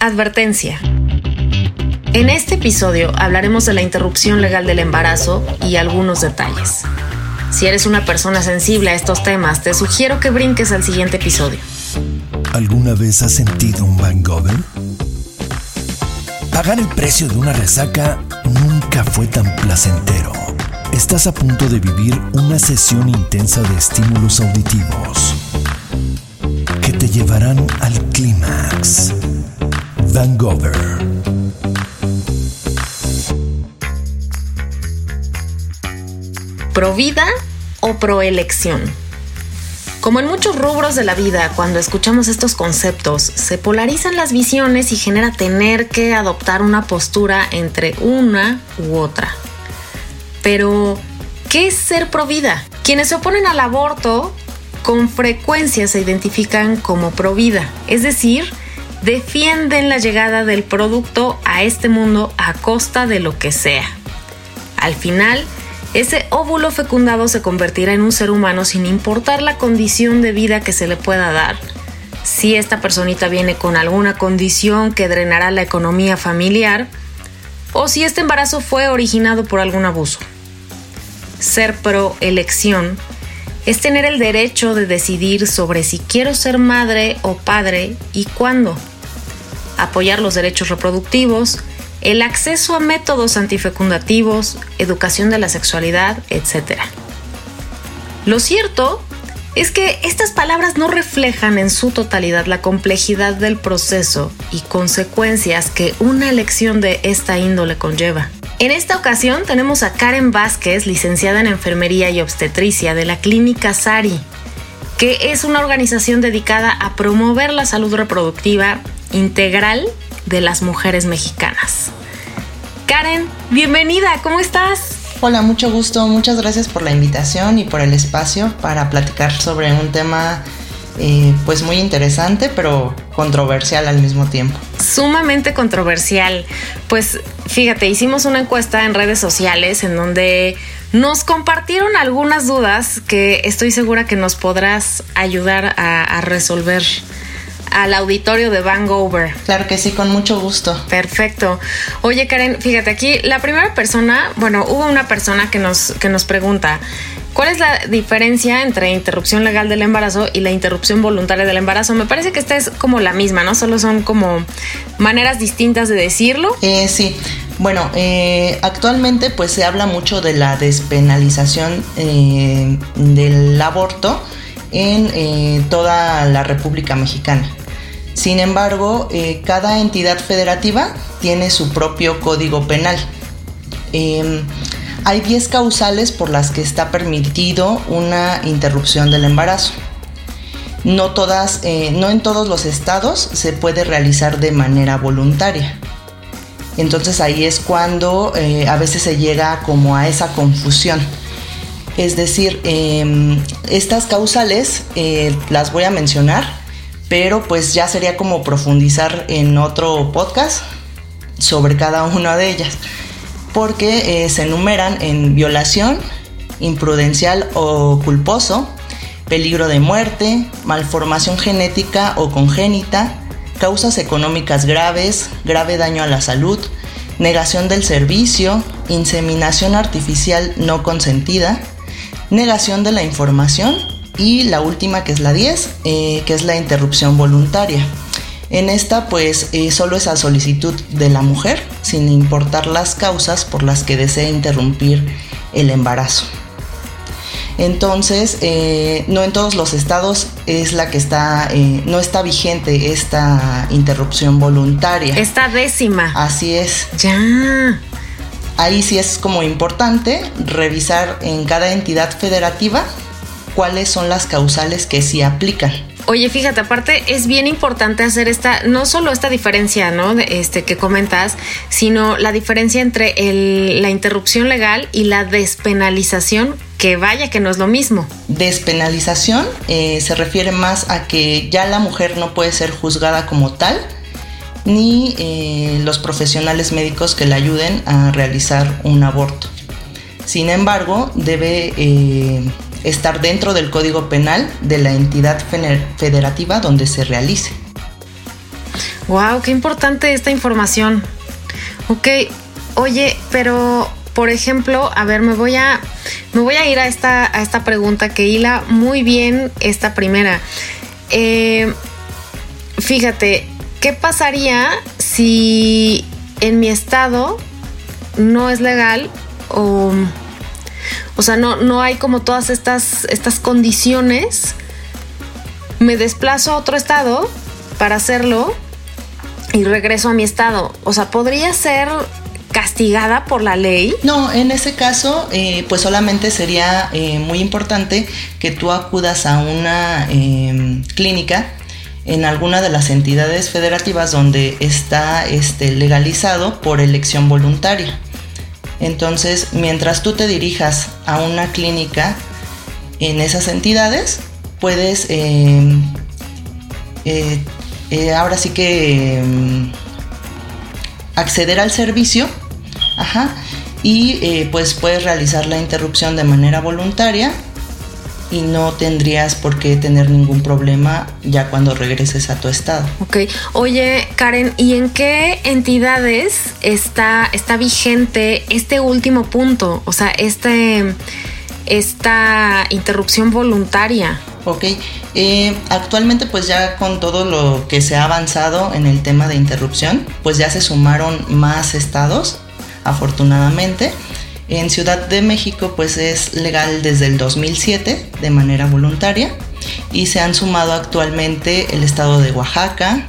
Advertencia. En este episodio hablaremos de la interrupción legal del embarazo y algunos detalles. Si eres una persona sensible a estos temas, te sugiero que brinques al siguiente episodio. ¿Alguna vez has sentido un hangover? Pagar el precio de una resaca nunca fue tan placentero. Estás a punto de vivir una sesión intensa de estímulos auditivos que te llevarán al clímax. Vangover. ¿Pro vida o pro elección? Como en muchos rubros de la vida, cuando escuchamos estos conceptos, se polarizan las visiones y genera tener que adoptar una postura entre una u otra. Pero, ¿qué es ser pro vida? Quienes se oponen al aborto con frecuencia se identifican como pro vida, es decir, defienden la llegada del producto a este mundo a costa de lo que sea. Al final, ese óvulo fecundado se convertirá en un ser humano sin importar la condición de vida que se le pueda dar. Si esta personita viene con alguna condición que drenará la economía familiar, o si este embarazo fue originado por algún abuso. Ser pro elección es tener el derecho de decidir sobre si quiero ser madre o padre y cuándo. Apoyar los derechos reproductivos, el acceso a métodos antifecundativos, educación de la sexualidad, etc. Lo cierto es que estas palabras no reflejan en su totalidad la complejidad del proceso y consecuencias que una elección de esta índole conlleva. En esta ocasión tenemos a Karen Vázquez, licenciada en Enfermería y Obstetricia de la Clínica Sari, que es una organización dedicada a promover la salud reproductiva integral de las mujeres mexicanas. Karen, bienvenida, ¿cómo estás? Hola, mucho gusto, muchas gracias por la invitación y por el espacio para platicar sobre un tema eh, pues muy interesante, pero controversial al mismo tiempo. Sumamente controversial. Pues fíjate, hicimos una encuesta en redes sociales en donde nos compartieron algunas dudas que estoy segura que nos podrás ayudar a, a resolver al auditorio de Vangover. Claro que sí, con mucho gusto. Perfecto. Oye, Karen, fíjate aquí, la primera persona, bueno, hubo una persona que nos, que nos pregunta, ¿cuál es la diferencia entre interrupción legal del embarazo y la interrupción voluntaria del embarazo? Me parece que esta es como la misma, ¿no? Solo son como maneras distintas de decirlo. Eh, sí. Bueno, eh, actualmente pues se habla mucho de la despenalización eh, del aborto en eh, toda la República Mexicana. Sin embargo, eh, cada entidad federativa tiene su propio código penal. Em, hay 10 causales por las que está permitido una interrupción del embarazo. No, todas, eh, no en todos los estados se puede realizar de manera voluntaria. Entonces ahí es cuando a veces se llega como a esa confusión. Es decir, em, estas causales eh, las voy a mencionar, pero pues ya sería como profundizar en otro podcast sobre cada una de ellas, porque eh, se enumeran en violación, imprudencial o culposo, peligro de muerte, malformación genética o congénita, causas económicas graves, grave daño a la salud, negación del servicio, inseminación artificial no consentida, negación de la información y la última que es la 10, eh, que es la interrupción voluntaria. En esta pues eh, solo es a solicitud de la mujer, sin importar las causas por las que desea interrumpir el embarazo. Entonces, eh, no en todos los estados es la que está, no está vigente esta interrupción voluntaria. Esta décima. Así es. Ya ahí sí es como importante revisar en cada entidad federativa cuáles son las causales que sí aplican. Oye, fíjate, aparte es bien importante hacer esta, no solo esta diferencia, ¿no? este que comentas, sino la diferencia entre la interrupción legal y la despenalización, que vaya que no es lo mismo. Despenalización eh, se refiere más a que ya la mujer no puede ser juzgada como tal, ni eh, los profesionales médicos que le ayuden a realizar un aborto. Sin embargo, debe eh, estar dentro del Código Penal de la entidad federativa donde se realice. Wow, qué importante esta información. Ok, oye, pero por ejemplo, a ver, me voy a me voy a ir a esta a esta pregunta que hila muy bien esta primera. Eh, fíjate, ¿qué pasaría si en mi estado no es legal o, o sea, no, no hay como todas estas, estas condiciones? Me desplazo a otro estado para hacerlo y regreso a mi estado. O sea, podría ser castigada por la ley? No, en ese caso, eh, pues solamente sería eh, muy importante que tú acudas a una em, clínica en alguna de las entidades federativas donde está este, legalizado por elección voluntaria. Entonces, mientras tú te dirijas a una clínica en esas entidades, puedes em, eh, ahora sí que em, acceder al servicio Ajá. Y eh, pues puedes realizar la interrupción de manera voluntaria y no tendrías por qué tener ningún problema ya cuando regreses a tu estado. Ok. Oye, Karen, ¿y en qué entidades está, está vigente este último punto? O sea, este, esta interrupción voluntaria. Ok. Eh, actualmente pues ya con todo lo que se ha avanzado en el tema de interrupción, pues ya se sumaron más estados afortunadamente. En Ciudad de México pues es legal desde el 2007 de manera voluntaria y se han sumado actualmente el estado de Oaxaca,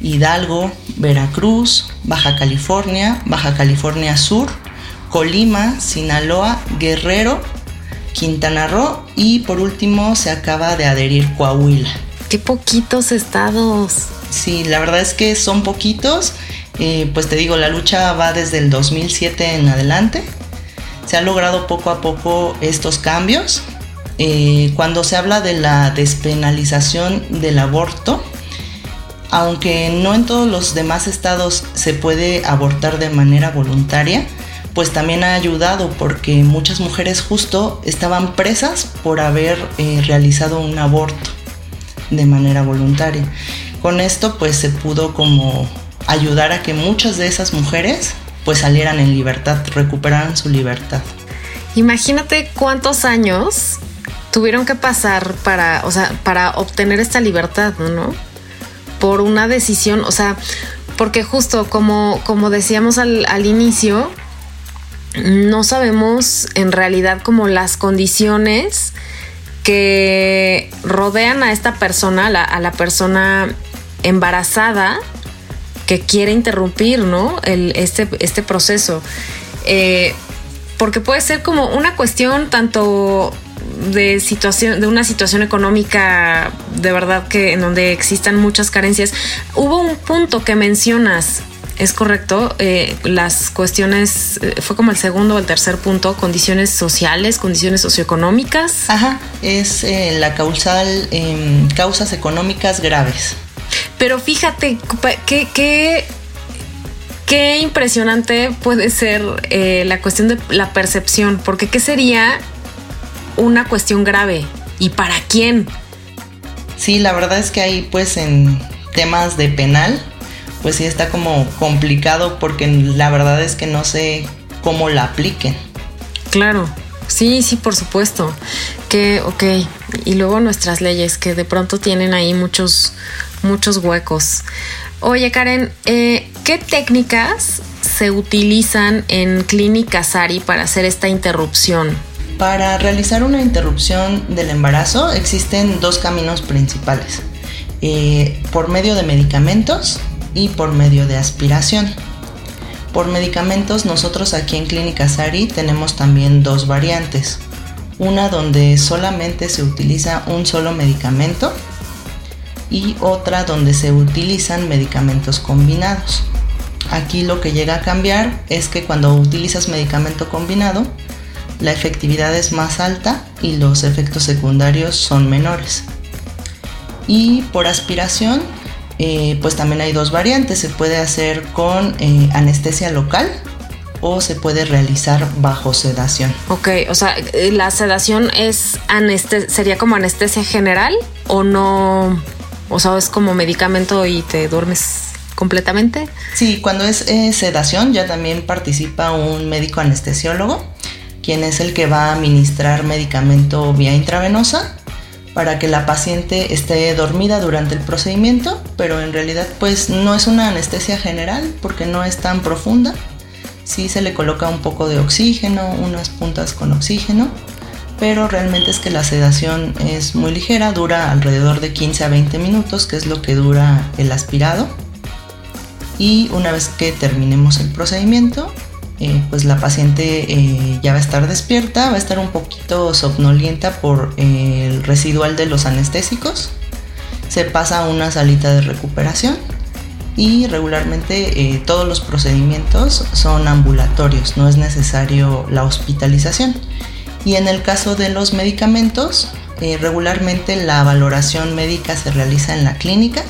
Hidalgo, Veracruz, Baja California, Baja California Sur, Colima, Sinaloa, Guerrero, Quintana Roo y por último se acaba de adherir Coahuila. Qué poquitos estados. Sí, la verdad es que son poquitos eh, pues te digo, la lucha va desde el 2007 en adelante. Se han logrado poco a poco estos cambios. Eh, cuando se habla de la despenalización del aborto, aunque no en todos los demás estados se puede abortar de manera voluntaria, pues también ha ayudado porque muchas mujeres justo estaban presas por haber eh, realizado un aborto de manera voluntaria. Con esto pues se pudo como ayudar a que muchas de esas mujeres pues salieran en libertad, recuperaran su libertad. Imagínate cuántos años tuvieron que pasar para, o sea, para obtener esta libertad, ¿no? Por una decisión, o sea, porque justo como, como decíamos al, inicio, no sabemos en realidad como las condiciones que rodean a esta persona, a la persona embarazada, que quiere interrumpir, ¿no? Este, este proceso. Eh, porque puede ser como una cuestión tanto de situación, de una situación económica de verdad que en donde existan muchas carencias. Hubo un punto que mencionas, es correcto, eh, las cuestiones, eh, fue como el segundo o el tercer punto, condiciones sociales, condiciones socioeconómicas. Ajá, es la causal, em, causas económicas graves. Pero fíjate, qué, qué, impresionante puede ser eh, la cuestión de la percepción, porque ¿qué sería una cuestión grave? ¿Y para quién? Sí, la verdad es que ahí pues en temas de penal, pues sí está como complicado porque la verdad es que no sé cómo la apliquen. Claro, sí, sí, por supuesto. Que, ok, y luego nuestras leyes que de pronto tienen ahí muchos, muchos huecos. Oye, Karen, eh, ¿qué técnicas se utilizan en Clínica Sari para hacer esta interrupción? Para realizar una interrupción del embarazo existen dos caminos principales, eh, por medio de medicamentos y por medio de aspiración. Por medicamentos nosotros aquí en Clínica Sari tenemos también dos variantes. Una donde solamente se utiliza un solo medicamento y otra donde se utilizan medicamentos combinados. Aquí lo que llega a cambiar es que cuando utilizas medicamento combinado, la efectividad es más alta y los efectos secundarios son menores. Y por aspiración, eh, pues también hay dos variantes. Se puede hacer con eh, anestesia local o se puede realizar bajo sedación. Ok, o sea, la sedación es sería como anestesia general o no o sea, es como medicamento y te duermes completamente? Sí, cuando es sedación ya también participa un médico anestesiólogo, quien es el que va a administrar medicamento vía intravenosa para que la paciente esté dormida durante el procedimiento, pero en realidad pues no es una anestesia general porque no es tan profunda. Sí se le coloca un poco de oxígeno, unas puntas con oxígeno, pero realmente es que la sedación es muy ligera, dura alrededor de 15 a 20 minutos, que es lo que dura el aspirado. Y una vez que terminemos el procedimiento, eh, pues la paciente eh, ya va a estar despierta, va a estar un poquito somnolienta por eh, el residual de los anestésicos. Se pasa a una salita de recuperación y regularmente todos los procedimientos son ambulatorios, no es necesario la hospitalización. Y en el caso de los medicamentos, regularmente la valoración médica se realiza en la clínica,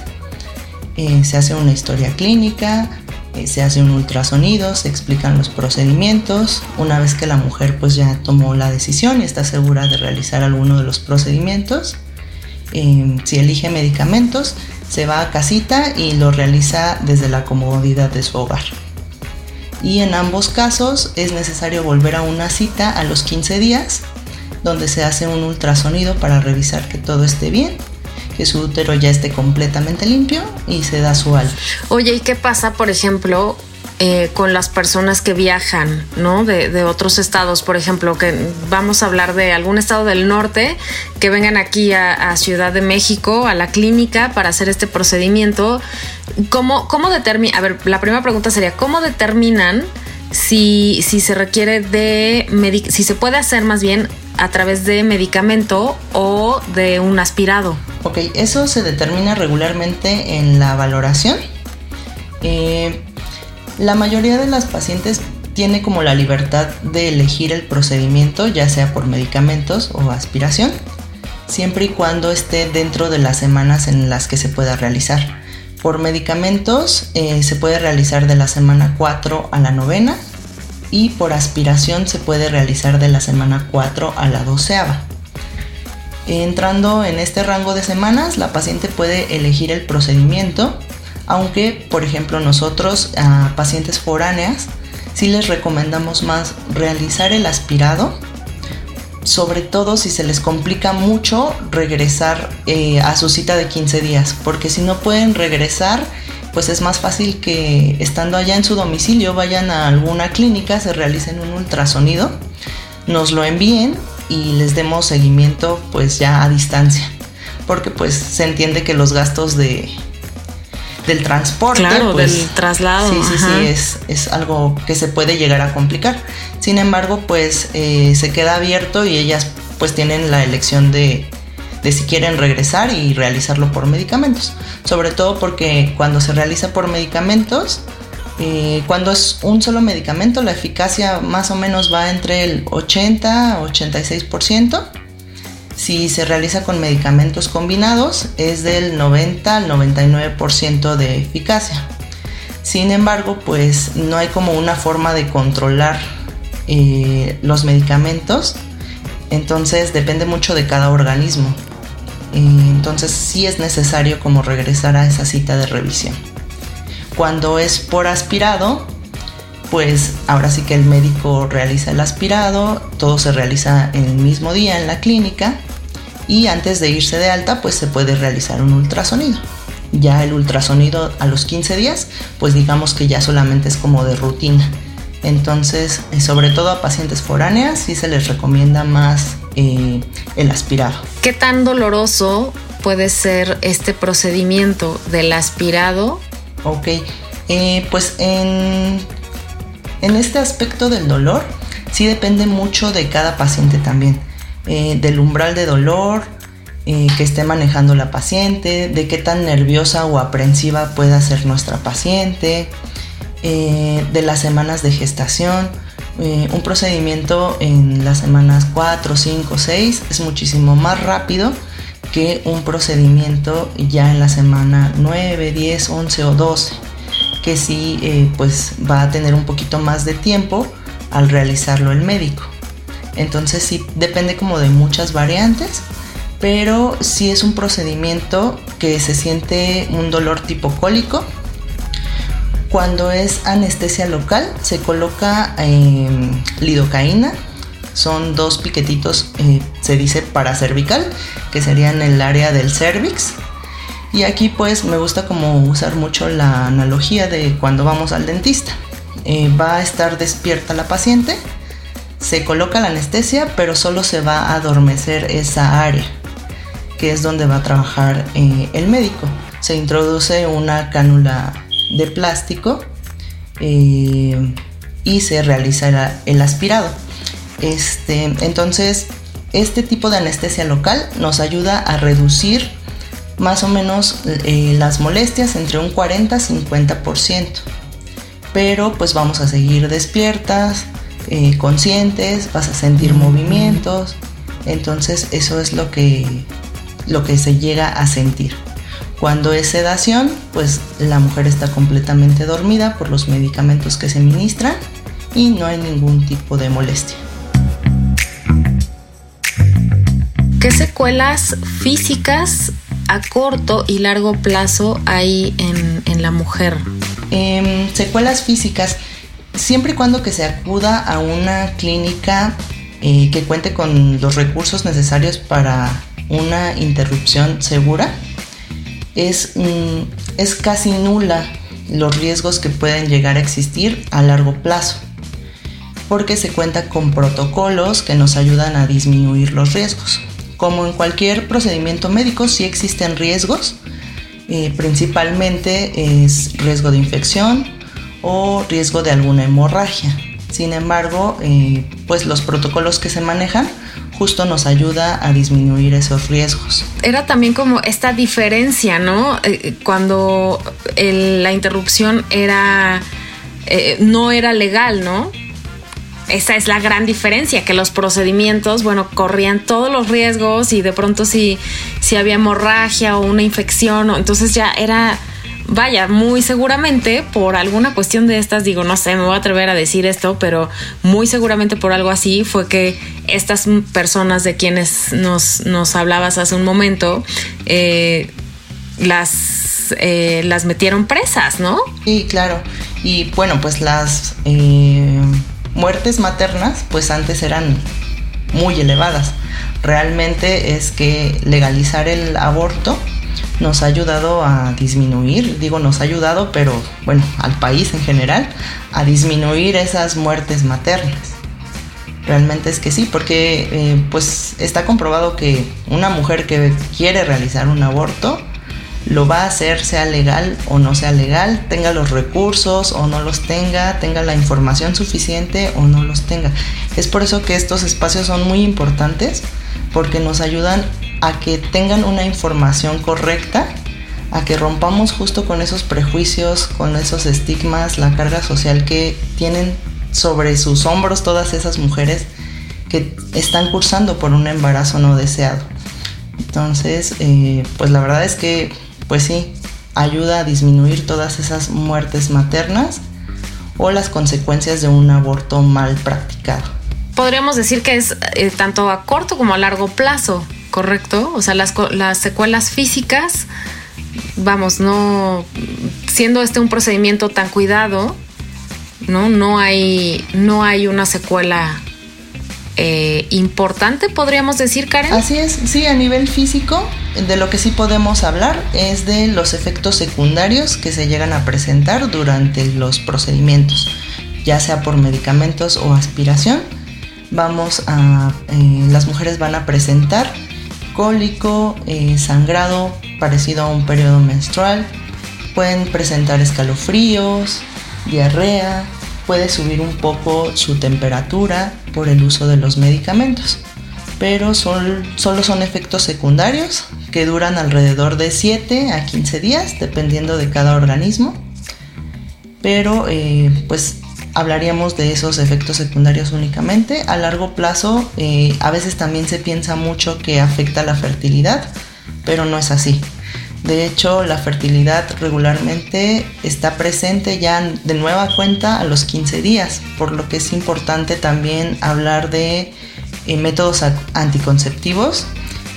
se hace una historia clínica, eh, se hace un ultrasonido, se explican los procedimientos. Una vez que la mujer pues ya tomó la decisión y está segura de realizar alguno de los procedimientos, eh, si elige medicamentos, se va a casita y lo realiza desde la comodidad de su hogar. Y en ambos casos es necesario volver a una cita a los 15 días, donde se hace un ultrasonido para revisar que todo esté bien que su útero ya esté completamente limpio y se da su alta. Oye, ¿y qué pasa, por ejemplo, eh, con las personas que viajan, ¿no? De, otros estados, por ejemplo, que vamos a hablar de algún estado del norte, que vengan aquí a, Ciudad de México, a la clínica, para hacer este procedimiento. ¿Cómo, cómo determina? A ver, la primera pregunta sería, ¿cómo determinan si, si se requiere de, si se puede hacer más bien a través de medicamento o de un aspirado? Ok, eso se determina regularmente en la valoración. Eh, la mayoría de las pacientes tiene como la libertad de elegir el procedimiento, ya sea por medicamentos o aspiración, siempre y cuando esté dentro de las semanas en las que se pueda realizar. Por medicamentos eh, se puede realizar de la semana 4 a la novena y por aspiración se puede realizar de la semana 4 a la doceava. Entrando en este rango de semanas, la paciente puede elegir el procedimiento, aunque, por ejemplo, nosotros a pacientes foráneas sí les recomendamos más realizar el aspirado, sobre todo si se les complica mucho regresar eh, a su cita de 15 días, porque si no pueden regresar, pues es más fácil que estando allá en su domicilio vayan a alguna clínica, se realicen un ultrasonido, nos lo envíen y les demos seguimiento pues ya a distancia. Porque pues se entiende que los gastos de del transporte, claro, pues, del traslado, sí, sí, sí, es, es, algo que se puede llegar a complicar. Sin embargo, pues eh, se queda abierto y ellas pues tienen la elección de, de si quieren regresar y realizarlo por medicamentos. Sobre todo porque cuando se realiza por medicamentos, eh, cuando es un solo medicamento, la eficacia más o menos va entre el 80 a 86%. Si se realiza con medicamentos combinados, es del 90 al 99% de eficacia. Sin embargo, pues no hay como una forma de controlar eh, los medicamentos, entonces depende mucho de cada organismo. entonces sí es necesario como regresar a esa cita de revisión. Cuando es por aspirado, pues ahora sí que el médico realiza el aspirado, todo se realiza en el mismo día en la clínica y antes de irse de alta pues se puede realizar un ultrasonido. Ya el ultrasonido a los 15 días pues digamos que ya solamente es como de rutina. Entonces, eh, sobre todo a pacientes foráneas sí se les recomienda más eh, el aspirado. ¿Qué tan doloroso puede ser este procedimiento del aspirado Ok, eh, pues en, este aspecto del dolor, sí depende mucho de cada paciente también, eh, del umbral de dolor eh, que esté manejando la paciente, de qué tan nerviosa o aprensiva pueda ser nuestra paciente, de las semanas de gestación. un procedimiento en las semanas 4, 5, 6 es muchísimo más rápido que un procedimiento ya en la semana 9, 10, 11 o 12, que sí eh, pues va a tener un poquito más de tiempo al realizarlo el médico. Entonces sí depende como de muchas variantes, pero sí es un procedimiento que se siente un dolor tipo cólico, Cuando es anestesia local, se coloca em, lidocaína. Son dos piquetitos, eh, se dice paracervical, que serían el área del cervix. Y aquí pues me gusta como usar mucho la analogía de cuando vamos al dentista. Eh, va a estar despierta la paciente, se coloca la anestesia, pero solo se va a adormecer esa área, que es donde va a trabajar eh, el médico. Se introduce una cánula de plástico eh, y se realiza el aspirado. Este, entonces, este tipo de anestesia local nos ayuda a reducir más o menos eh, las molestias entre un 40-50%. Pero pues vamos a seguir despiertas, eh, conscientes, vas a sentir movimientos. Entonces eso es lo que, lo que se llega a sentir. Cuando es sedación, pues la mujer está completamente dormida por los medicamentos que se ministran y no hay ningún tipo de molestia. ¿Qué secuelas físicas a corto y largo plazo hay en, la mujer? Em, secuelas físicas, siempre y cuando que se acuda a una clínica eh, que cuente con los recursos necesarios para una interrupción segura, es, es casi nula los riesgos que pueden llegar a existir a largo plazo, porque se cuenta con protocolos que nos ayudan a disminuir los riesgos. Como en cualquier procedimiento médico, sí existen riesgos, eh, principalmente es riesgo de infección o riesgo de alguna hemorragia. Sin embargo, eh, pues los protocolos que se manejan justo nos ayuda a disminuir esos riesgos. Era también como esta diferencia, ¿no? Eh, cuando la interrupción era eh, no era legal, ¿no? Esa es la gran diferencia, que los procedimientos, bueno, corrían todos los riesgos y de pronto si, si había hemorragia o una infección, entonces ya era vaya, muy seguramente por alguna cuestión de estas, digo, no sé, me voy a atrever a decir esto, pero muy seguramente por algo así fue que estas personas de quienes nos, nos hablabas hace un momento, eh, las, eh, las metieron presas, ¿no? Sí, claro. Y bueno, pues las eh, muertes maternas, pues antes eran muy elevadas. Realmente es que legalizar el aborto nos ha ayudado a disminuir, digo nos ha ayudado, pero bueno, al país en general, a disminuir esas muertes maternas. Realmente es que sí, porque eh, pues está comprobado que una mujer que quiere realizar un aborto lo va a hacer, sea legal o no sea legal, tenga los recursos o no los tenga, tenga la información suficiente o no los tenga. Es por eso que estos espacios son muy importantes porque nos ayudan a que tengan una información correcta, a que rompamos justo con esos prejuicios, con esos estigmas, la carga social que tienen sobre sus hombros todas esas mujeres que están cursando por un embarazo no deseado. Entonces, eh, pues la verdad es que, pues sí, ayuda a disminuir todas esas muertes maternas o las consecuencias de un aborto mal practicado. Podríamos decir que es eh, tanto a corto como a largo plazo ¿correcto? O sea, las, las secuelas físicas, vamos, no, siendo este un procedimiento tan cuidado, ¿no? No hay, no hay una secuela eh, importante, podríamos decir, Karen. Así es, sí, a nivel físico, de lo que sí podemos hablar es de los efectos secundarios que se llegan a presentar durante los procedimientos, ya sea por medicamentos o aspiración. Vamos a, eh, las mujeres van a presentar cólico, eh, sangrado parecido a un periodo menstrual, pueden presentar escalofríos, diarrea, puede subir un poco su temperatura por el uso de los medicamentos, pero solo son efectos secundarios que duran alrededor de 7 a 15 días dependiendo de cada organismo, pero eh, pues hablaríamos de esos efectos secundarios únicamente. A largo plazo, eh, a veces también se piensa mucho que afecta la fertilidad, pero no es así. De hecho, la fertilidad regularmente está presente ya de nueva cuenta a los 15 días, por lo que es importante también hablar de eh, métodos anticonceptivos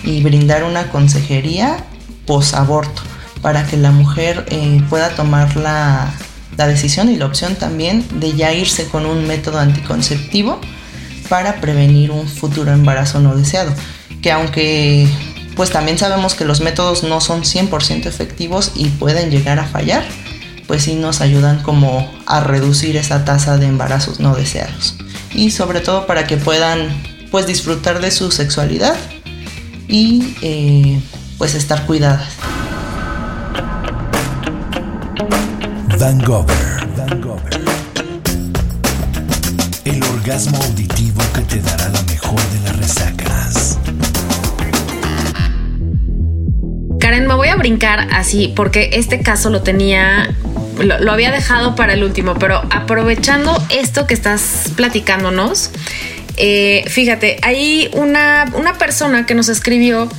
y brindar una consejería post-aborto para que la mujer eh, pueda tomar la la decisión y la opción también de ya irse con un método anticonceptivo para prevenir un futuro embarazo no deseado. Que aunque pues también sabemos que los métodos no son 100% efectivos y pueden llegar a fallar, pues sí nos ayudan como a reducir esa tasa de embarazos no deseados. Y sobre todo para que puedan pues disfrutar de su sexualidad y eh, pues estar cuidadas. Van El orgasmo auditivo que te dará la mejor de las resacas. Karen, me voy a brincar así porque este caso lo tenía lo, había dejado para el último, pero aprovechando esto que estás platicándonos, eh, fíjate, hay una, una persona que nos escribió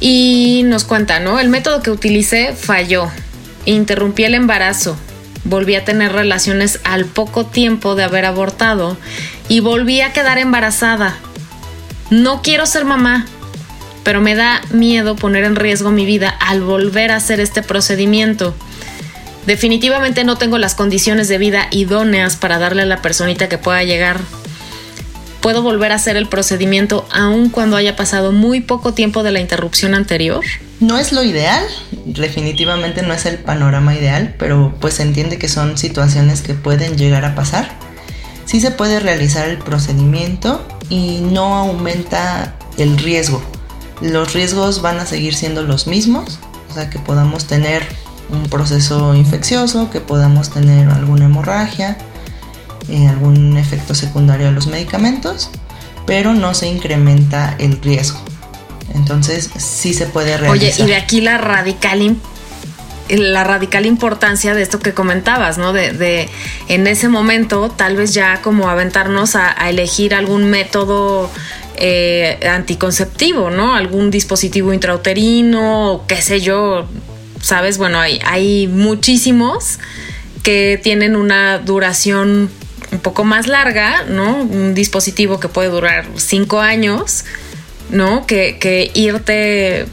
y nos cuenta, ¿no? El método que utilicé falló, interrumpí el embarazo, volví a tener relaciones al poco tiempo de haber abortado y volví a quedar embarazada. No quiero ser mamá, pero me da miedo poner en riesgo mi vida al volver a hacer este procedimiento. Definitivamente no tengo las condiciones de vida idóneas para darle a la personita que pueda llegar. ¿Puedo volver a hacer el procedimiento aun cuando haya pasado muy poco tiempo de la interrupción anterior? No es lo ideal, definitivamente no es el panorama ideal, pero pues se entiende que son situaciones que pueden llegar a pasar. Sí se puede realizar el procedimiento y no aumenta el riesgo. Los riesgos van a seguir siendo los mismos, o sea que podamos tener un proceso infeccioso, que podamos tener alguna hemorragia, eh, algún efecto secundario a los medicamentos, pero no se incrementa el riesgo. Entonces sí se puede realizar. Oye, y de aquí la radical la radical importancia de esto que comentabas, ¿no? De, en ese momento tal vez ya como aventarnos a, elegir algún método eh, anticonceptivo, ¿no? Algún dispositivo intrauterino, qué sé yo, ¿sabes? Bueno, hay, hay muchísimos que tienen una duración un poco más larga, ¿no? Un dispositivo que puede durar cinco años, ¿no? Que, irte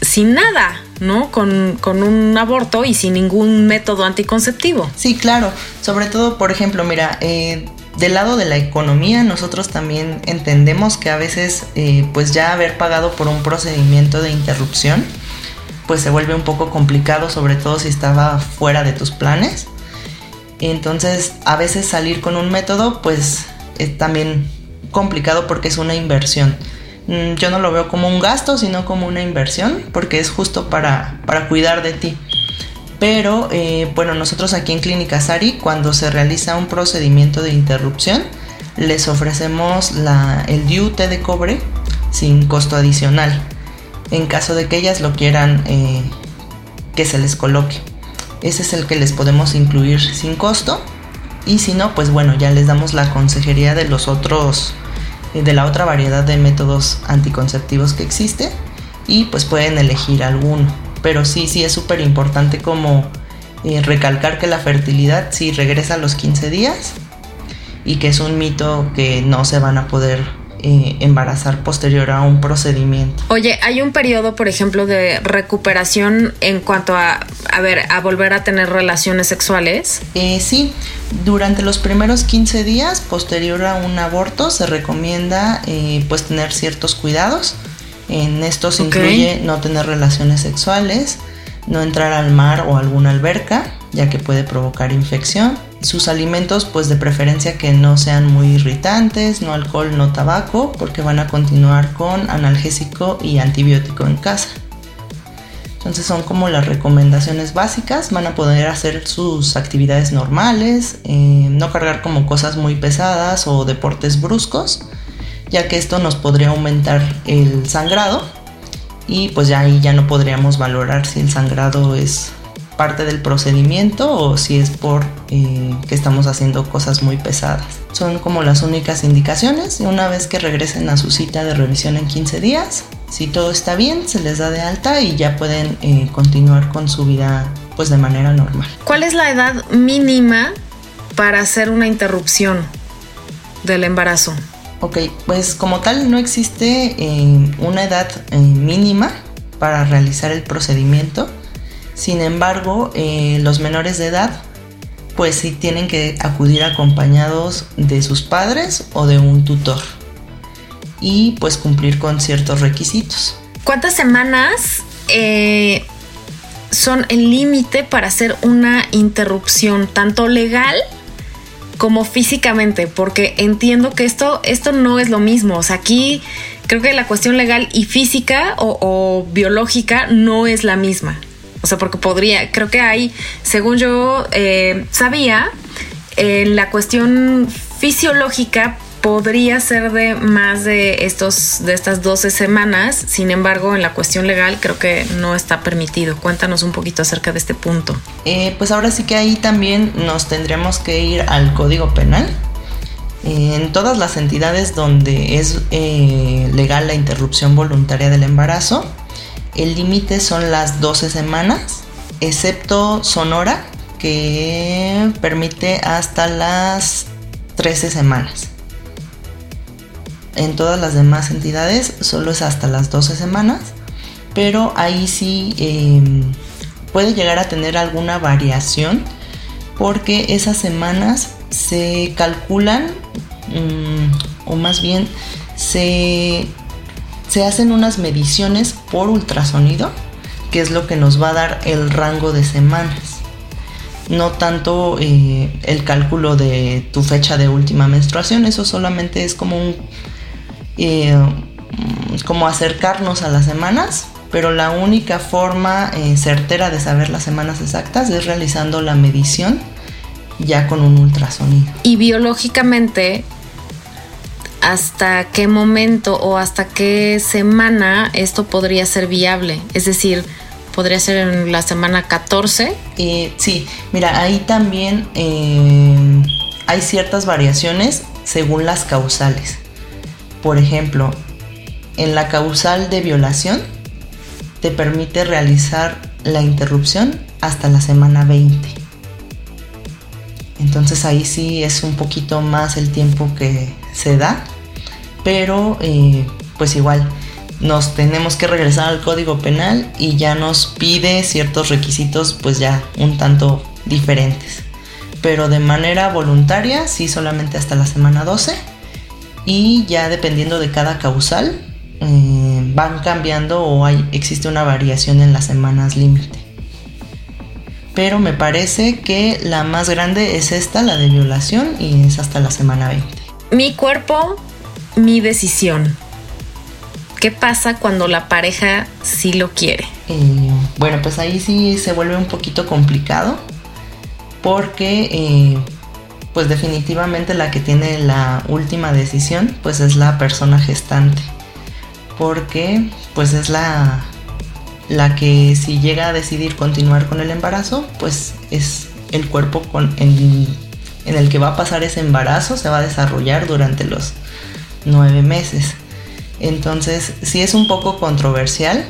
sin nada, ¿no? Con, un aborto y sin ningún método anticonceptivo. Sí, claro. Sobre todo, por ejemplo, mira, eh, del lado de la economía, nosotros también entendemos que a veces, eh, pues ya haber pagado por un procedimiento de interrupción, pues se vuelve un poco complicado, sobre todo si estaba fuera de tus planes. Entonces, a veces salir con un método, pues es también complicado porque es una inversión. Mm, yo no lo veo como un gasto, sino como una inversión, porque es justo para, para cuidar de ti. Pero eh, bueno, nosotros aquí en Clínica Sari, cuando se realiza un procedimiento de interrupción, les ofrecemos la, el DIU de cobre sin costo adicional en caso de que ellas lo quieran eh, que se les coloque. Ese es el que les podemos incluir sin costo. Y si no, pues bueno, ya les damos la consejería de los otros, de la otra variedad de métodos anticonceptivos que existe. Y pues pueden elegir alguno. Pero sí, sí es súper importante como eh, recalcar que la fertilidad sí regresa a los 15 días. Y que es un mito que no se van a poder eh, embarazar posterior a un procedimiento. Oye, ¿hay un periodo, por ejemplo, de recuperación en cuanto a, a ver, a volver a tener relaciones sexuales? Eh, sí, durante los primeros 15 días posterior a un aborto se recomienda eh, pues tener ciertos cuidados. En esto se incluye no tener relaciones sexuales, no entrar al mar o alguna alberca, ya que puede provocar infección sus alimentos pues de preferencia que no sean muy irritantes, no alcohol, no tabaco, porque van a continuar con analgésico y antibiótico en casa. Entonces son como las recomendaciones básicas, van a poder hacer sus actividades normales, eh, no cargar como cosas muy pesadas o deportes bruscos, ya que esto nos podría aumentar el sangrado y pues ya ahí ya no podríamos valorar si el sangrado es parte del procedimiento o si es por eh, que estamos haciendo cosas muy pesadas. Son como las únicas indicaciones y una vez que regresen a su cita de revisión en 15 días, si todo está bien, se les da de alta y ya pueden eh, continuar con su vida pues de manera normal. ¿Cuál es la edad mínima para hacer una interrupción del embarazo? Ok, pues como tal no existe eh, una edad mínima para realizar el procedimiento sin embargo, eh, los menores de edad pues sí tienen que acudir acompañados de sus padres o de un tutor y pues cumplir con ciertos requisitos. ¿Cuántas semanas eh, son el límite para hacer una interrupción, tanto legal como físicamente? Porque entiendo que esto, esto no es lo mismo. O sea, aquí creo que la cuestión legal y física o, biológica no es la misma. O sea, porque podría, creo que hay, según yo eh, sabía, en la cuestión fisiológica podría ser de más de estos de estas 12 semanas, sin embargo, en la cuestión legal creo que no está permitido. Cuéntanos un poquito acerca de este punto. Eh, pues ahora sí que ahí también nos tendríamos que ir al Código Penal. Eh, en todas las entidades donde es eh, legal la interrupción voluntaria del embarazo, el límite son las 12 semanas, excepto Sonora, que permite hasta las 13 semanas. En todas las demás entidades solo es hasta las 12 semanas, pero ahí sí em, puede llegar a tener alguna variación porque esas semanas se calculan mm, o más bien se, se hacen unas mediciones por ultrasonido que es lo que nos va a dar el rango de semanas no tanto eh, el cálculo de tu fecha de última menstruación, eso solamente es como eh, como acercarnos a las semanas, pero la única forma eh, certera de saber las semanas exactas es realizando la medición ya con un ultrasonido. Y biológicamente, ¿hasta qué momento o hasta qué semana esto podría ser viable? Es decir, ¿podría ser en la semana 14? Eh, sí, mira, ahí también hay ciertas variaciones según las causales. Por ejemplo, en la causal de violación te permite realizar la interrupción hasta la semana 20. Entonces ahí sí es un poquito más el tiempo que se da, pero eh, pues igual nos tenemos que regresar al código penal y ya nos pide ciertos requisitos pues ya un tanto diferentes. Pero de manera voluntaria sí solamente hasta la semana 12 y ya dependiendo de cada causal eh, van cambiando o hay, existe una variación en las semanas límite. Pero me parece que la más grande es esta, la de violación, y es hasta la semana 20. Mi cuerpo, mi decisión. ¿Qué pasa cuando la pareja sí lo quiere? Eh, bueno, pues ahí sí se vuelve un poquito complicado porque eh, pues definitivamente la que tiene la última decisión pues es la persona gestante porque pues es la la que si llega a decidir continuar con el embarazo pues es el cuerpo con, en, el que va a pasar ese embarazo se va a desarrollar durante los nueve meses entonces sí es un poco controversial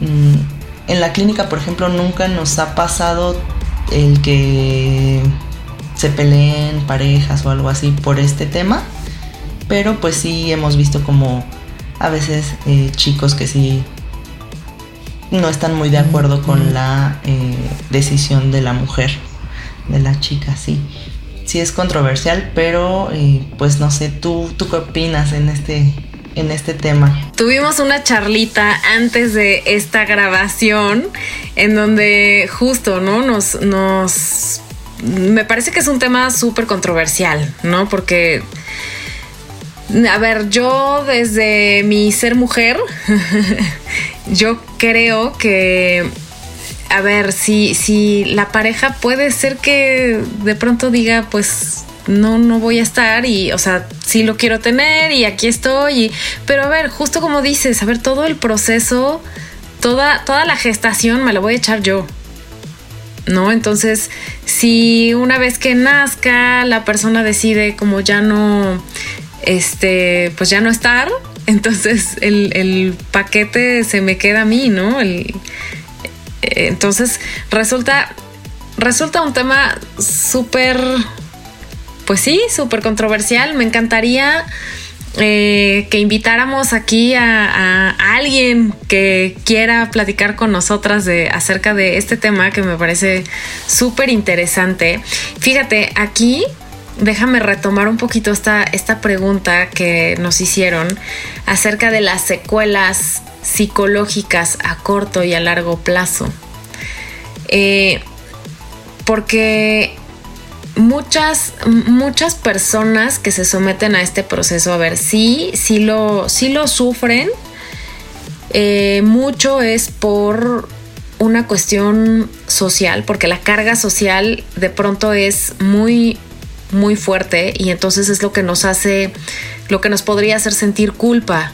mm, en la clínica por ejemplo nunca nos ha pasado el que se peleen parejas o algo así por este tema. Pero pues sí hemos visto como a veces eh, chicos que sí no están muy de acuerdo con la eh, decisión de la mujer, de la chica, sí. Sí es controversial, pero eh, pues no sé, ¿tú, ¿tú qué opinas en este, en este tema. Tuvimos una charlita antes de esta grabación en donde justo, ¿no? Nos, nos me parece que es un tema súper controversial, ¿no? Porque, a ver, yo desde mi ser mujer, yo creo que, a ver, si, si la pareja puede ser que de pronto diga, pues no, no voy a estar y, o sea, sí lo quiero tener y aquí estoy, pero a ver, justo como dices, a ver, todo el proceso, toda, toda la gestación me la voy a echar yo. ¿no? Entonces, si una vez que nazca la persona decide como ya no, este, pues ya no estar, entonces el, paquete se me queda a mí, ¿no? El, entonces resulta, resulta un tema súper, pues sí, súper controversial. Me encantaría eh, que invitáramos aquí a, alguien que quiera platicar con nosotras de, acerca de este tema que me parece súper interesante. Fíjate, aquí déjame retomar un poquito esta, esta pregunta que nos hicieron acerca de las secuelas psicológicas a corto y a largo plazo. Eh, porque muchas, muchas personas que se someten a este proceso, a ver, sí, sí lo, sí lo sufren. Eh, mucho es por una cuestión social, porque la carga social de pronto es muy, muy fuerte y entonces es lo que nos hace, lo que nos podría hacer sentir culpa,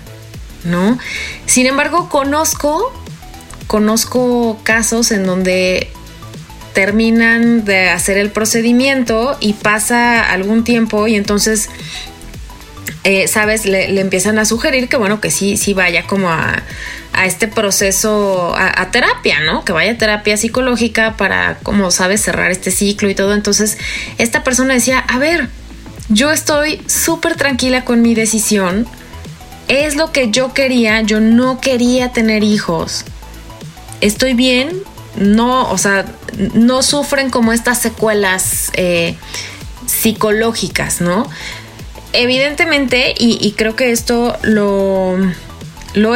¿no? Sin embargo, conozco, conozco casos en donde terminan de hacer el procedimiento y pasa algún tiempo y entonces, eh, sabes, le, empiezan a sugerir que bueno, que sí, sí vaya como a, este proceso, a, terapia, ¿no? Que vaya a terapia psicológica para, como sabes, cerrar este ciclo y todo. Entonces, esta persona decía, a ver, yo estoy súper tranquila con mi decisión. Es lo que yo quería, yo no quería tener hijos. Estoy bien, no, o sea, no sufren como estas secuelas eh, psicológicas, ¿no? Evidentemente, y, creo que esto lo,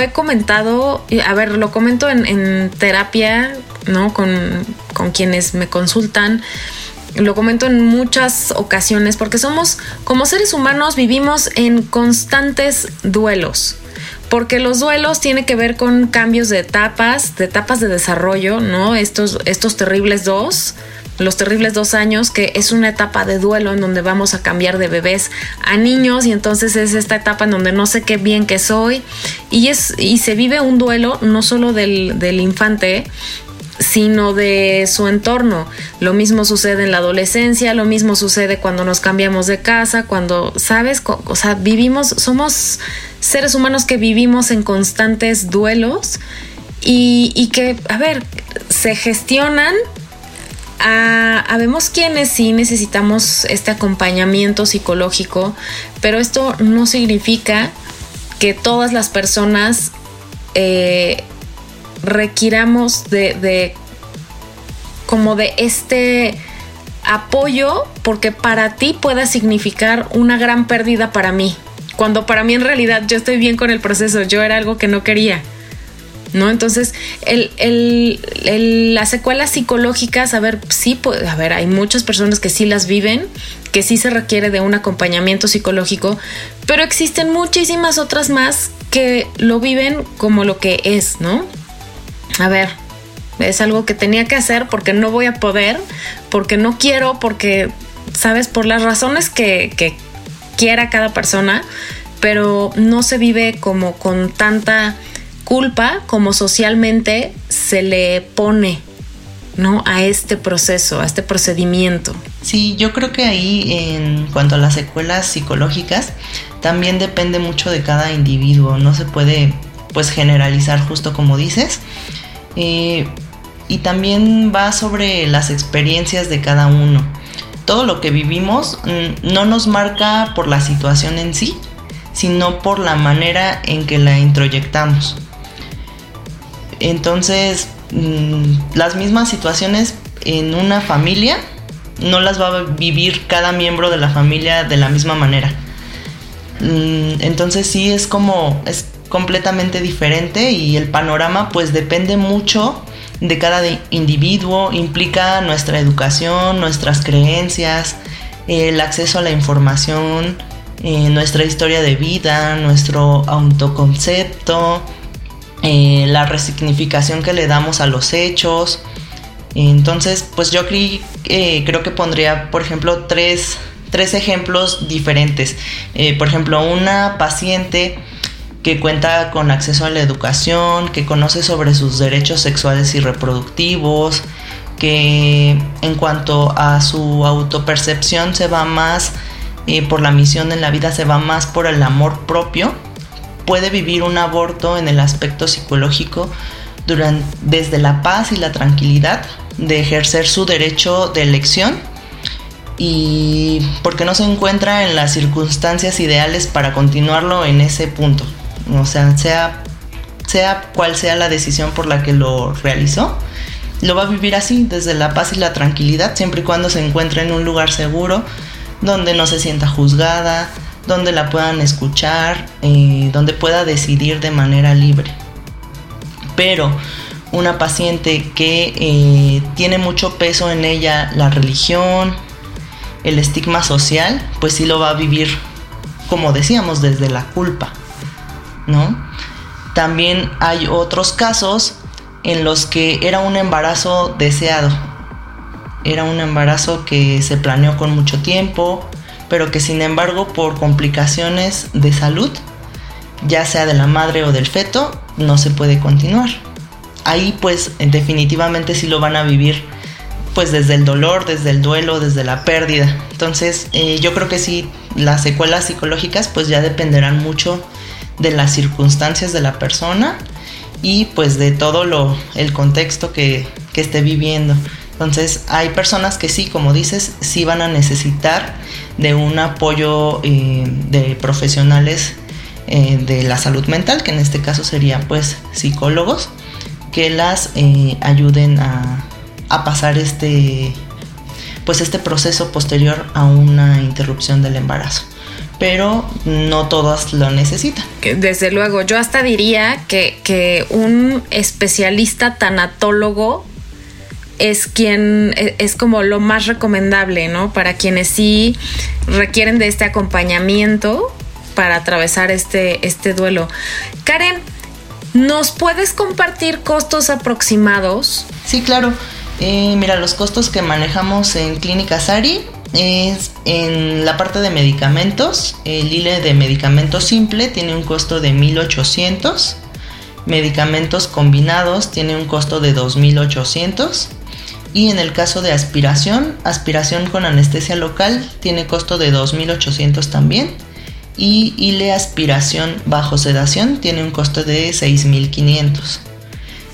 he comentado, a ver, lo comento en, terapia, ¿no? Con, con quienes me consultan lo comento en muchas ocasiones porque somos como seres humanos vivimos en constantes duelos porque los duelos tienen que ver con cambios de etapas, de etapas de desarrollo, ¿no? Estos, estos terribles dos, los terribles dos años, que es una etapa de duelo en donde vamos a cambiar de bebés a niños y entonces es esta etapa en donde no sé qué bien que soy y, es, y se vive un duelo no solo del, del infante, sino de su entorno. Lo mismo sucede en la adolescencia, lo mismo sucede cuando nos cambiamos de casa, cuando, ¿sabes? O sea, vivimos, somos seres humanos que vivimos en constantes duelos y, que, a ver, se gestionan. habemos quienes sí necesitamos este acompañamiento psicológico, pero esto no significa que todas las personas eh, requiramos de, de, como de este apoyo porque para ti pueda significar una gran pérdida para mí cuando para mí en realidad yo estoy bien con el proceso, yo era algo que no quería. ¿No? Entonces, las secuelas psicológicas, a ver, sí, a ver, hay muchas personas que sí las viven, que sí se requiere de un acompañamiento psicológico, pero existen muchísimas otras más que lo viven como lo que es, ¿no? A ver, es algo que tenía que hacer porque no voy a poder, porque no quiero, porque, ¿sabes? Por las razones que, quiera cada persona, pero no se vive como con tanta culpa como socialmente se le pone ¿no? a este proceso, a este procedimiento. Sí, yo creo que ahí en cuanto a las secuelas psicológicas, también depende mucho de cada individuo, no se puede pues generalizar justo como dices. Eh, y también va sobre las experiencias de cada uno todo lo que vivimos mm, no nos marca por la situación en sí, sino por la manera en que la introyectamos. Entonces, mm, las mismas situaciones en una familia no las va a vivir cada miembro de la familia de la misma manera. Mm, entonces sí es como es completamente diferente y el panorama pues depende mucho de cada individuo, implica nuestra educación, nuestras creencias, el acceso a la información, eh, nuestra historia de vida, nuestro autoconcepto, eh, la resignificación que le damos a los hechos. Entonces, pues yo eh, creo que pondría, por ejemplo, tres, tres ejemplos diferentes. por ejemplo, una paciente que cuenta con acceso a la educación, que conoce sobre sus derechos sexuales y reproductivos, que en cuanto a su autopercepción se va más eh, por la misión en la vida, se va más por el amor propio, puede vivir un aborto en el aspecto psicológico desde la paz y la tranquilidad de ejercer su derecho de elección y porque no se encuentra en las circunstancias ideales para continuarlo en ese punto. O sea, sea, sea cual sea la decisión por la que lo realizó, lo va a vivir así, desde la paz y la tranquilidad, siempre y cuando se encuentre en un lugar seguro, donde no se sienta juzgada, donde la puedan escuchar, eh, donde pueda decidir de manera libre. Pero una paciente que eh, tiene mucho peso en ella la religión, el estigma social, pues sí lo va a vivir, como decíamos, desde la culpa, ¿no? También hay otros casos en los que era un embarazo deseado, era un embarazo que se planeó con mucho tiempo, pero que sin embargo por complicaciones de salud, ya sea de la madre o del feto, no se puede continuar. Ahí pues definitivamente sí lo van a vivir pues desde el dolor, desde el duelo, desde la pérdida. Entonces eh, yo creo que sí, las secuelas psicológicas pues ya dependerán mucho de las circunstancias de la persona y pues de todo lo, el contexto que, esté viviendo. Entonces hay personas que sí, como dices, sí van a necesitar de un apoyo eh, de profesionales eh, de la salud mental, que en este caso serían pues psicólogos, que las ayuden a, a pasar este pues este proceso posterior a una interrupción del embarazo pero no todas lo necesitan. Desde luego, yo hasta diría que, que un especialista tanatólogo es quien e, es como lo más recomendable, ¿no? Para quienes sí requieren de este acompañamiento para atravesar este, este duelo. Karen, ¿nos puedes compartir costos aproximados? Sí, claro. Eh, mira, los costos que manejamos en Clínica Sari es en la parte de medicamentos. El ILE de medicamentos simple tiene un costo de 1800. Medicamentos combinados tiene un costo de 2800. Y en el caso de aspiración, aspiración con anestesia local tiene costo de 2800 también. Y ILE aspiración bajo sedación tiene un costo de 6500.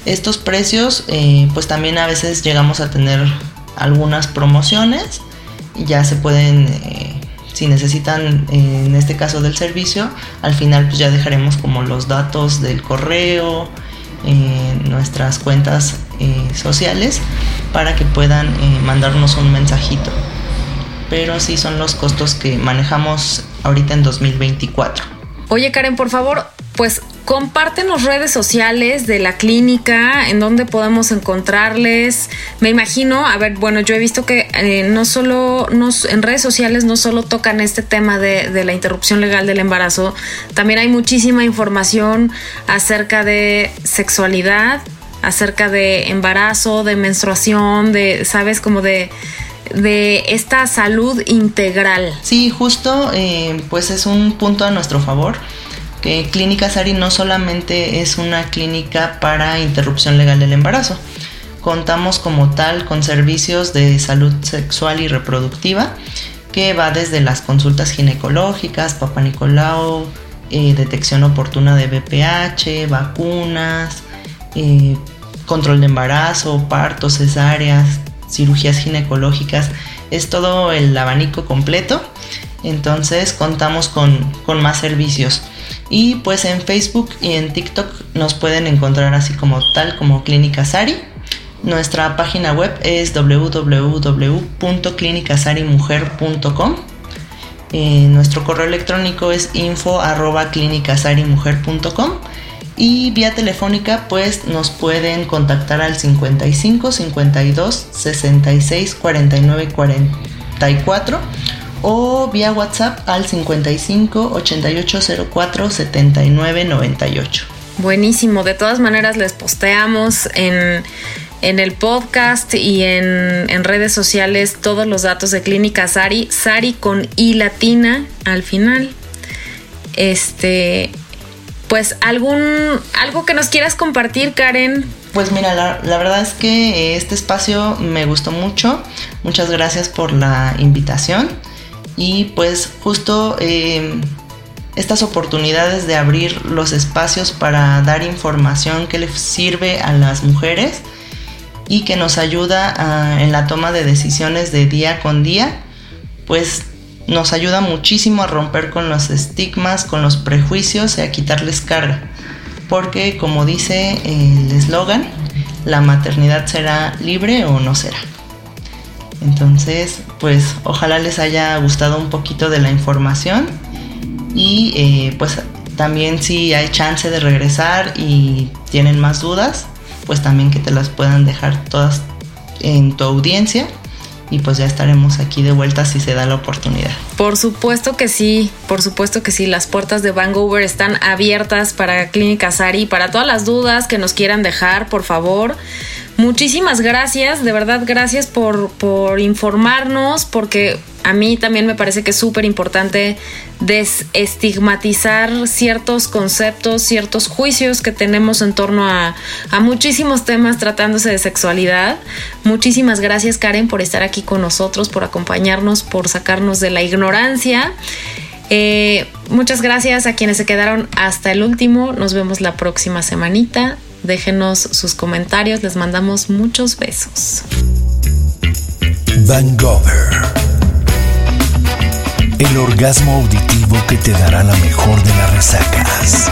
Estos precios, eh, pues también a veces llegamos a tener algunas promociones. Ya se pueden, eh, si necesitan en este caso del servicio, al final pues ya dejaremos como los datos del correo, nuestras cuentas eh, sociales para que puedan mandarnos un mensajito. Pero sí son los costos que manejamos ahorita en 2024. Oye Karen, por favor, pues compártenos redes sociales de la clínica, en donde podemos encontrarles. Me imagino, a ver, bueno, yo he visto que eh, no solo nos, en redes sociales no solo tocan este tema de, la interrupción legal del embarazo, también hay muchísima información acerca de sexualidad, acerca de embarazo, de menstruación, de, sabes, como de de esta salud integral. Sí, justo, eh, pues es un punto a nuestro favor Clínica Sari no solamente es una clínica para interrupción legal del embarazo, contamos como tal con servicios de salud sexual y reproductiva que va desde las consultas ginecológicas, papá Nicolau, eh, detección oportuna de BPH, vacunas, eh, control de embarazo, partos, cesáreas, cirugías ginecológicas, es todo el abanico completo. Entonces contamos con, con más servicios. Y pues en Facebook y en TikTok nos pueden encontrar así como tal como Clínica Sari. Nuestra página web es www.clinicasarimujer.com. Eh, nuestro correo electrónico es info y vía telefónica pues nos pueden contactar al 55 52 66 49 44 o vía WhatsApp al 55 8804 79 98. Buenísimo, de todas maneras les posteamos en, el podcast y en, en, redes sociales todos los datos de Clínica Sari, Sari con I latina al final. Este, pues algún, algo que nos quieras compartir, Karen. Pues mira, la, la verdad es que este espacio me gustó mucho. Muchas gracias por la invitación y pues justo em, estas oportunidades de abrir los espacios para dar información que les sirve a las mujeres y que nos ayuda en la toma de decisiones de día con día, pues nos ayuda muchísimo a romper con los estigmas, con los prejuicios y a quitarles carga. Porque como dice el eslogan, la maternidad será libre o no será. Entonces, pues ojalá les haya gustado un poquito de la información y eh, pues también si hay chance de regresar y tienen más dudas, pues también que te las puedan dejar todas en tu audiencia y pues ya estaremos aquí de vuelta si se da la oportunidad. Por supuesto que sí, por supuesto que sí, las puertas de Vancouver están abiertas para Clínica Sari, para todas las dudas que nos quieran dejar, por favor. Muchísimas gracias, de verdad gracias por, por informarnos, porque a mí también me parece que es súper importante desestigmatizar ciertos conceptos, ciertos juicios que tenemos en torno a, a, muchísimos temas tratándose de sexualidad. Muchísimas gracias Karen por estar aquí con nosotros, por acompañarnos, por sacarnos de la ignorancia. Eh, muchas gracias a quienes se quedaron hasta el último. Nos vemos la próxima semanita. Déjenos sus comentarios, les mandamos muchos besos. Vancouver. El orgasmo auditivo que te dará la mejor de las resacas.